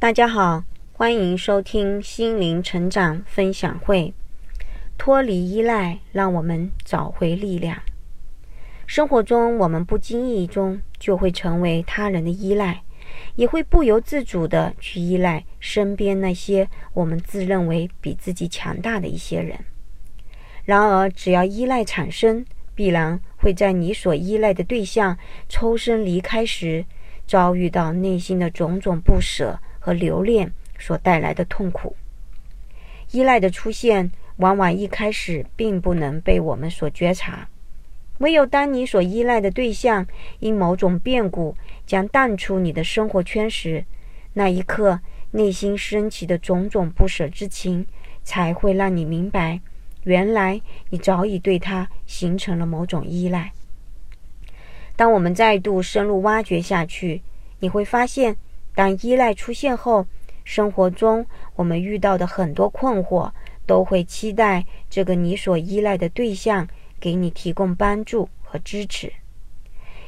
大家好，欢迎收听心灵成长分享会。脱离依赖，让我们找回力量。生活中，我们不经意中就会成为他人的依赖，也会不由自主的去依赖身边那些我们自认为比自己强大的一些人。然而，只要依赖产生，必然会在你所依赖的对象抽身离开时，遭遇到内心的种种不舍和留恋所带来的痛苦。依赖的出现，往往一开始并不能被我们所觉察。唯有当你所依赖的对象因某种变故将淡出你的生活圈时，那一刻内心升起的种种不舍之情，才会让你明白，原来你早已对他形成了某种依赖。当我们再度深入挖掘下去，你会发现，当依赖出现后，生活中我们遇到的很多困惑，都会期待这个你所依赖的对象。给你提供帮助和支持，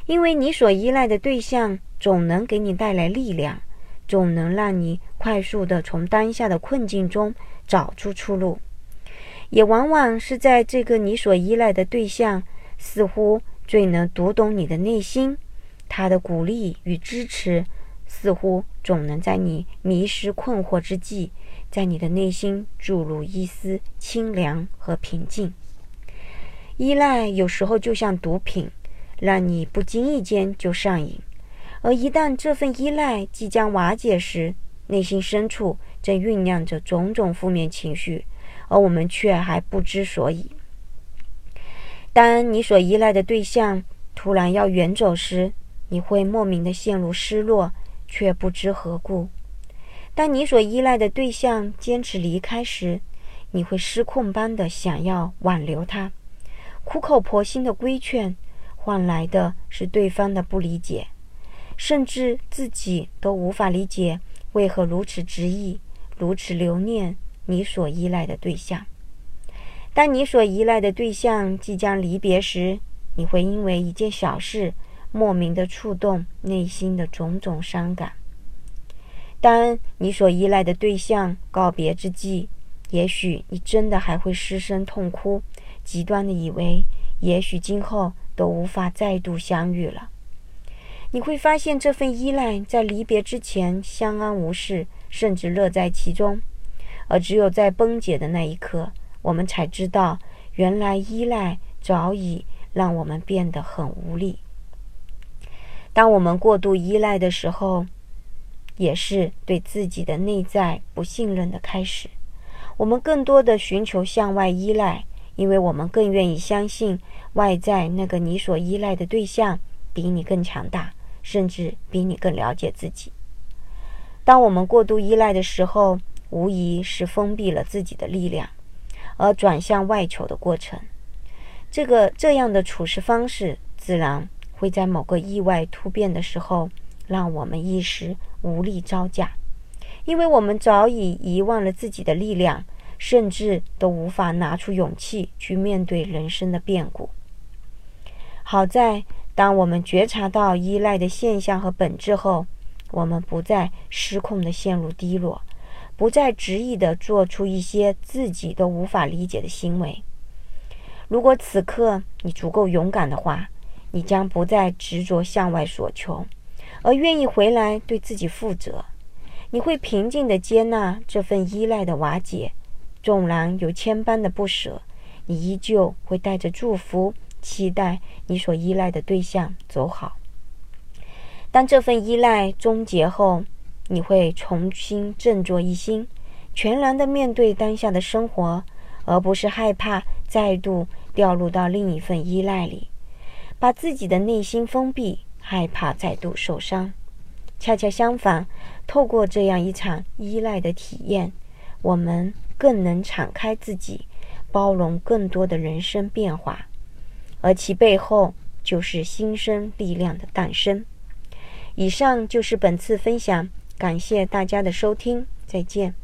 因为你所依赖的对象总能给你带来力量，总能让你快速的从当下的困境中找出出路。也往往是在这个你所依赖的对象似乎最能读懂你的内心，他的鼓励与支持似乎总能在你迷失困惑之际，在你的内心注入一丝清凉和平静。依赖有时候就像毒品，让你不经意间就上瘾。而一旦这份依赖即将瓦解时，内心深处正酝酿着种种负面情绪，而我们却还不知所以。当你所依赖的对象突然要远走时，你会莫名的陷入失落，却不知何故；当你所依赖的对象坚持离开时，你会失控般的想要挽留他。苦口婆心的规劝，换来的是对方的不理解，甚至自己都无法理解为何如此执意、如此留念你所依赖的对象。当你所依赖的对象即将离别时，你会因为一件小事莫名的触动内心的种种伤感。当你所依赖的对象告别之际，也许你真的还会失声痛哭。极端的以为，也许今后都无法再度相遇了。你会发现，这份依赖在离别之前相安无事，甚至乐在其中；而只有在崩解的那一刻，我们才知道，原来依赖早已让我们变得很无力。当我们过度依赖的时候，也是对自己的内在不信任的开始。我们更多的寻求向外依赖。因为我们更愿意相信外在那个你所依赖的对象比你更强大，甚至比你更了解自己。当我们过度依赖的时候，无疑是封闭了自己的力量，而转向外求的过程。这个这样的处事方式，自然会在某个意外突变的时候，让我们一时无力招架，因为我们早已遗忘了自己的力量。甚至都无法拿出勇气去面对人生的变故。好在，当我们觉察到依赖的现象和本质后，我们不再失控的陷入低落，不再执意的做出一些自己都无法理解的行为。如果此刻你足够勇敢的话，你将不再执着向外所求，而愿意回来对自己负责。你会平静的接纳这份依赖的瓦解。纵然有千般的不舍，你依旧会带着祝福，期待你所依赖的对象走好。当这份依赖终结后，你会重新振作一心，全然的面对当下的生活，而不是害怕再度掉入到另一份依赖里，把自己的内心封闭，害怕再度受伤。恰恰相反，透过这样一场依赖的体验，我们。更能敞开自己，包容更多的人生变化，而其背后就是新生力量的诞生。以上就是本次分享，感谢大家的收听，再见。